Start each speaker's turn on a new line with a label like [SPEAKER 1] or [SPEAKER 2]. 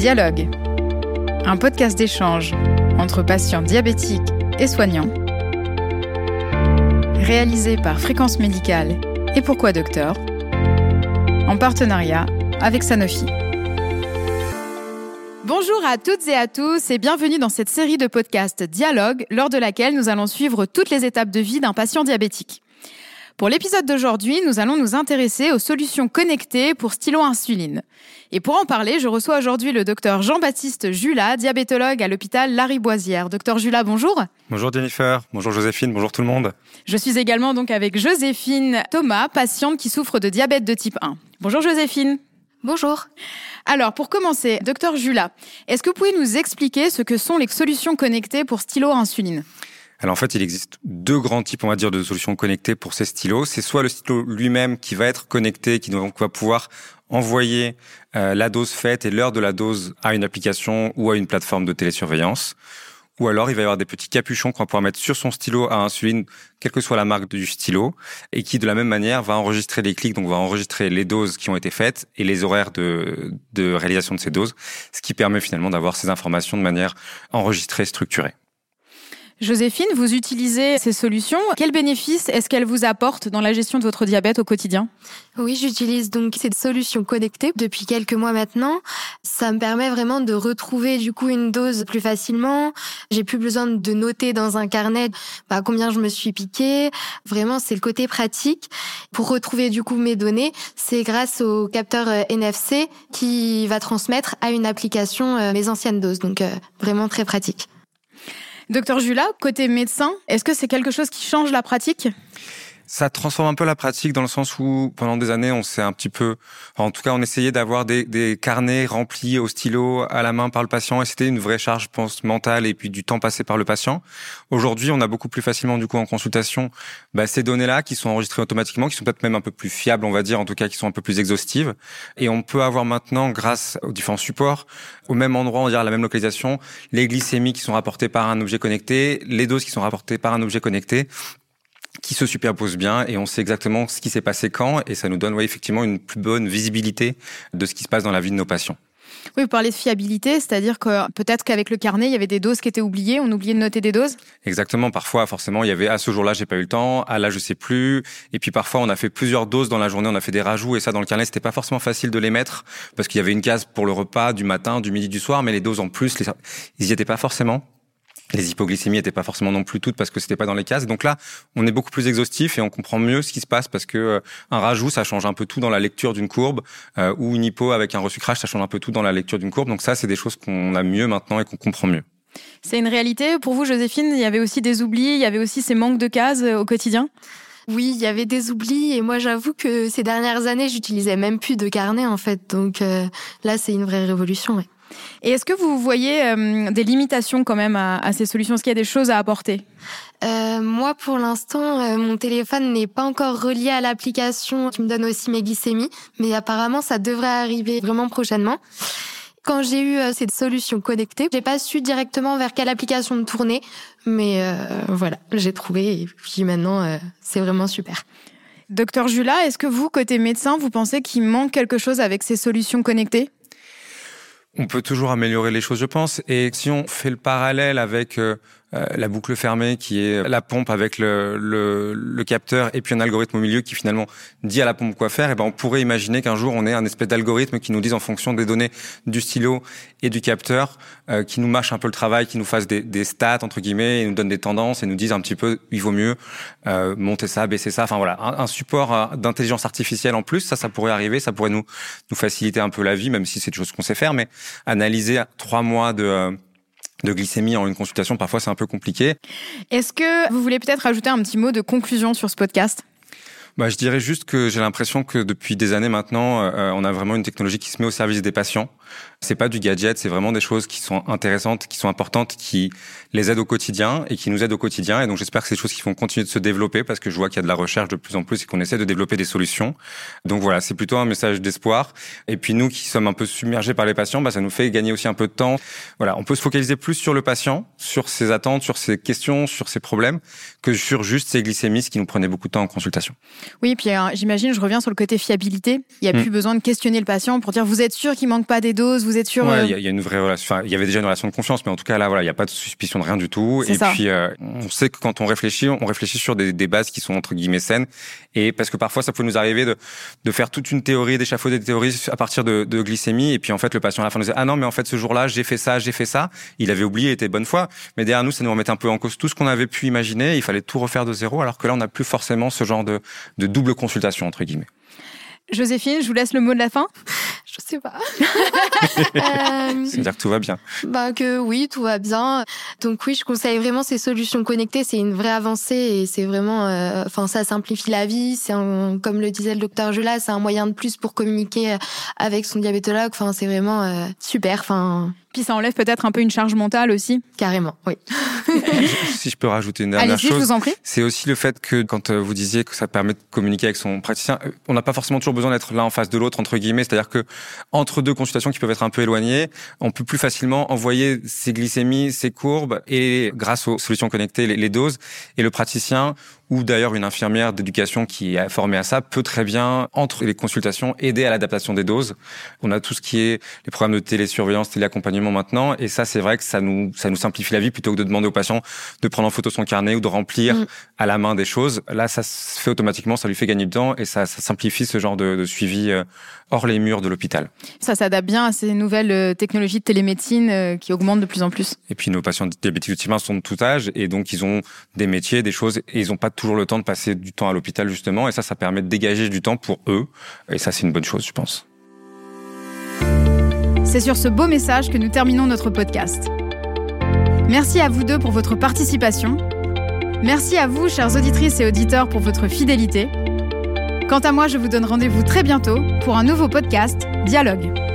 [SPEAKER 1] Dialogue, un podcast d'échange entre patients diabétiques et soignants, réalisé par Fréquence Médicale et Pourquoi Docteur, en partenariat avec Sanofi. Bonjour à toutes et à tous et bienvenue dans cette série de podcasts Dialogue, lors de laquelle nous allons suivre toutes les étapes de vie d'un patient diabétique. Pour l'épisode d'aujourd'hui, nous allons nous intéresser aux solutions connectées pour stylo insuline. Et pour en parler, je reçois aujourd'hui le docteur Jean-Baptiste Jula, diabétologue à l'hôpital Lariboisière. Docteur Jula, bonjour.
[SPEAKER 2] Bonjour Jennifer, bonjour Joséphine, bonjour tout le monde.
[SPEAKER 1] Je suis également donc avec Joséphine Thomas, patiente qui souffre de diabète de type 1. Bonjour Joséphine.
[SPEAKER 3] Bonjour.
[SPEAKER 1] Alors, pour commencer, docteur Jula, est-ce que vous pouvez nous expliquer ce que sont les solutions connectées pour stylo insuline
[SPEAKER 2] alors en fait, il existe deux grands types, on va dire, de solutions connectées pour ces stylos. C'est soit le stylo lui-même qui va être connecté, qui donc va pouvoir envoyer euh, la dose faite et l'heure de la dose à une application ou à une plateforme de télésurveillance. Ou alors, il va y avoir des petits capuchons qu'on va pouvoir mettre sur son stylo à insuline, quelle que soit la marque du stylo, et qui, de la même manière, va enregistrer les clics, donc va enregistrer les doses qui ont été faites et les horaires de, de réalisation de ces doses, ce qui permet finalement d'avoir ces informations de manière enregistrée, structurée.
[SPEAKER 1] Joséphine, vous utilisez ces solutions. Quels bénéfices est-ce qu'elles vous apportent dans la gestion de votre diabète au quotidien?
[SPEAKER 3] Oui, j'utilise donc ces solutions connectées depuis quelques mois maintenant. Ça me permet vraiment de retrouver du coup une dose plus facilement. J'ai plus besoin de noter dans un carnet bah, combien je me suis piqué. Vraiment, c'est le côté pratique. Pour retrouver du coup mes données, c'est grâce au capteur euh, NFC qui va transmettre à une application euh, mes anciennes doses. Donc euh, vraiment très pratique.
[SPEAKER 1] Docteur Jula, côté médecin, est-ce que c'est quelque chose qui change la pratique?
[SPEAKER 2] Ça transforme un peu la pratique dans le sens où pendant des années on s'est un petit peu, en tout cas on essayait d'avoir des, des, carnets remplis au stylo à la main par le patient et c'était une vraie charge, mentale et puis du temps passé par le patient. Aujourd'hui on a beaucoup plus facilement du coup en consultation bah, ces données-là qui sont enregistrées automatiquement, qui sont peut-être même un peu plus fiables on va dire, en tout cas qui sont un peu plus exhaustives et on peut avoir maintenant grâce aux différents supports au même endroit, on va à la même localisation, les glycémies qui sont rapportées par un objet connecté, les doses qui sont rapportées par un objet connecté qui se superposent bien et on sait exactement ce qui s'est passé quand et ça nous donne ouais, effectivement une plus bonne visibilité de ce qui se passe dans la vie de nos patients.
[SPEAKER 1] Oui, vous parlez de fiabilité, c'est-à-dire que peut-être qu'avec le carnet, il y avait des doses qui étaient oubliées, on oubliait de noter des doses?
[SPEAKER 2] Exactement, parfois, forcément, il y avait à ce jour-là, j'ai pas eu le temps, à là, je sais plus. Et puis parfois, on a fait plusieurs doses dans la journée, on a fait des rajouts, et ça, dans le carnet, c'était pas forcément facile de les mettre, parce qu'il y avait une case pour le repas du matin, du midi, du soir, mais les doses en plus, ils y étaient pas forcément. Les hypoglycémies n'étaient pas forcément non plus toutes parce que c'était pas dans les cases. Donc là, on est beaucoup plus exhaustif et on comprend mieux ce qui se passe parce que euh, un rajout, ça change un peu tout dans la lecture d'une courbe, euh, ou une hypo avec un resucrage, ça change un peu tout dans la lecture d'une courbe. Donc ça, c'est des choses qu'on a mieux maintenant et qu'on comprend mieux.
[SPEAKER 1] C'est une réalité pour vous, Joséphine? Il y avait aussi des oublis, il y avait aussi ces manques de cases euh, au quotidien?
[SPEAKER 3] Oui, il y avait des oublis et moi j'avoue que ces dernières années, j'utilisais même plus de carnet en fait. Donc là, c'est une vraie révolution. Ouais.
[SPEAKER 1] Et est-ce que vous voyez euh, des limitations quand même à, ces solutions? Est-ce qu'il y a des choses à apporter?
[SPEAKER 3] Euh, moi, pour l'instant, euh, mon téléphone n'est pas encore relié à l'application qui me donne aussi mes glycémies, mais apparemment, ça devrait arriver vraiment prochainement. Quand j'ai eu cette solution connectée, j'ai pas su directement vers quelle application me tourner, mais voilà, j'ai trouvé et puis maintenant, c'est vraiment super.
[SPEAKER 1] Docteur Jula, est-ce que vous, côté médecin, vous pensez qu'il manque quelque chose avec ces solutions connectées?
[SPEAKER 2] On peut toujours améliorer les choses, je pense. Et si on fait le parallèle avec euh, euh, la boucle fermée qui est la pompe avec le, le, le, capteur et puis un algorithme au milieu qui finalement dit à la pompe quoi faire, et ben on pourrait imaginer qu'un jour on ait un espèce d'algorithme qui nous dise en fonction des données du stylo et du capteur, euh, qui nous marche un peu le travail, qui nous fasse des, des, stats entre guillemets, et nous donne des tendances et nous dise un petit peu il vaut mieux euh, monter ça, baisser ça, enfin voilà, un, un support euh, d'intelligence artificielle en plus, ça ça pourrait arriver, ça pourrait nous nous faciliter un peu la vie, même si c'est des choses qu'on sait faire, mais analyser trois mois de de glycémie en une consultation, parfois c'est un peu compliqué.
[SPEAKER 1] Est-ce que vous voulez peut-être ajouter un petit mot de conclusion sur ce podcast?
[SPEAKER 2] Bah, je dirais juste que j'ai l'impression que depuis des années maintenant, euh, on a vraiment une technologie qui se met au service des patients. C'est pas du gadget, c'est vraiment des choses qui sont intéressantes, qui sont importantes, qui les aident au quotidien et qui nous aident au quotidien. Et donc j'espère que c'est des choses qui vont continuer de se développer parce que je vois qu'il y a de la recherche de plus en plus et qu'on essaie de développer des solutions. Donc voilà, c'est plutôt un message d'espoir. Et puis nous qui sommes un peu submergés par les patients, bah, ça nous fait gagner aussi un peu de temps. Voilà, on peut se focaliser plus sur le patient, sur ses attentes, sur ses questions, sur ses problèmes, que sur juste ses glycémies, qui nous prenait beaucoup de temps en consultation.
[SPEAKER 1] Oui, puis euh, j'imagine, je reviens sur le côté fiabilité. Il n'y a
[SPEAKER 2] Mm.
[SPEAKER 1] plus besoin de questionner le patient pour dire vous êtes sûr qu'il manque pas des doses, vous êtes sûr.
[SPEAKER 2] Ouais,
[SPEAKER 1] euh,
[SPEAKER 2] il y, a- il y a une vraie relation. Enfin, il y avait déjà une relation de confiance, mais en tout cas là, voilà, il n'y a pas de suspicion de rien du tout. Et
[SPEAKER 1] ça.
[SPEAKER 2] puis, euh, on sait que quand on réfléchit, on réfléchit sur des, des bases qui sont entre guillemets saines. Et parce que parfois, ça peut nous arriver de, de faire toute une théorie, d'échafauder des théories à partir de, de glycémie. Et puis en fait, le patient à la fin nous disait ah non, mais en fait, ce jour-là, j'ai fait ça, j'ai fait ça. Il avait oublié, était bonne foi. Mais derrière nous, ça nous remettait un peu en cause tout ce qu'on avait pu imaginer. Il fallait tout refaire de zéro, alors que là, on n'a plus forcément ce genre de, de double consultation entre guillemets.
[SPEAKER 1] Joséphine, je vous laisse le mot de la fin.
[SPEAKER 3] Je sais pas. Euh,
[SPEAKER 2] C'est-à-dire que tout va bien.
[SPEAKER 3] Bah que oui, tout va bien. Donc oui, je conseille vraiment ces solutions connectées. C'est une vraie avancée et c'est vraiment, euh, enfin ça simplifie la vie. C'est comme le disait le docteur Jula, c'est un moyen de plus pour communiquer avec son diabétologue. Enfin c'est vraiment euh, super. Enfin
[SPEAKER 1] Puis ça enlève peut-être un peu une charge mentale aussi.
[SPEAKER 3] carrément, oui.
[SPEAKER 2] si je peux rajouter une dernière chose.
[SPEAKER 1] vous en prie.
[SPEAKER 2] C'est aussi le fait que quand euh, vous disiez que ça permet de communiquer avec son praticien, euh, on n'a pas forcément toujours besoin d'être l'un en face de l'autre entre guillemets. C'est-à-dire que entre deux consultations qui peuvent être un peu éloignées, on peut plus facilement envoyer ses glycémies, ses courbes et grâce aux solutions connectées, les, les doses. Et le praticien ou d'ailleurs une infirmière d'éducation qui est formée à ça peut très bien entre les consultations aider à l'adaptation des doses. On a tout ce qui est les programmes de télésurveillance, téléaccompagnement maintenant, et ça c'est vrai que ça nous ça nous simplifie la vie plutôt que de demander au patient de prendre en photo son carnet ou de remplir
[SPEAKER 3] Mm.
[SPEAKER 2] à la main des choses. Là, ça se fait automatiquement, ça lui fait gagner du temps et ça, ça simplifie ce genre de, de suivi euh, hors les murs de l'hôpital.
[SPEAKER 1] Ça s'adapte bien à ces nouvelles euh, technologies de télémédecine euh, qui augmentent de plus en plus.
[SPEAKER 2] Et puis nos patients diabétiques de type 1 sont de tout âge et donc ils ont des métiers, des choses et ils n'ont pas toujours le temps de passer du temps à l'hôpital justement et ça, ça permet de dégager du temps pour eux et ça c'est une bonne chose, je pense.
[SPEAKER 1] C'est sur ce beau message que nous terminons notre podcast. Merci à vous deux pour votre participation. Merci à vous, chères auditrices et auditeurs, pour votre fidélité. Quant à moi, je vous donne rendez-vous très bientôt pour un nouveau podcast, Dialogue.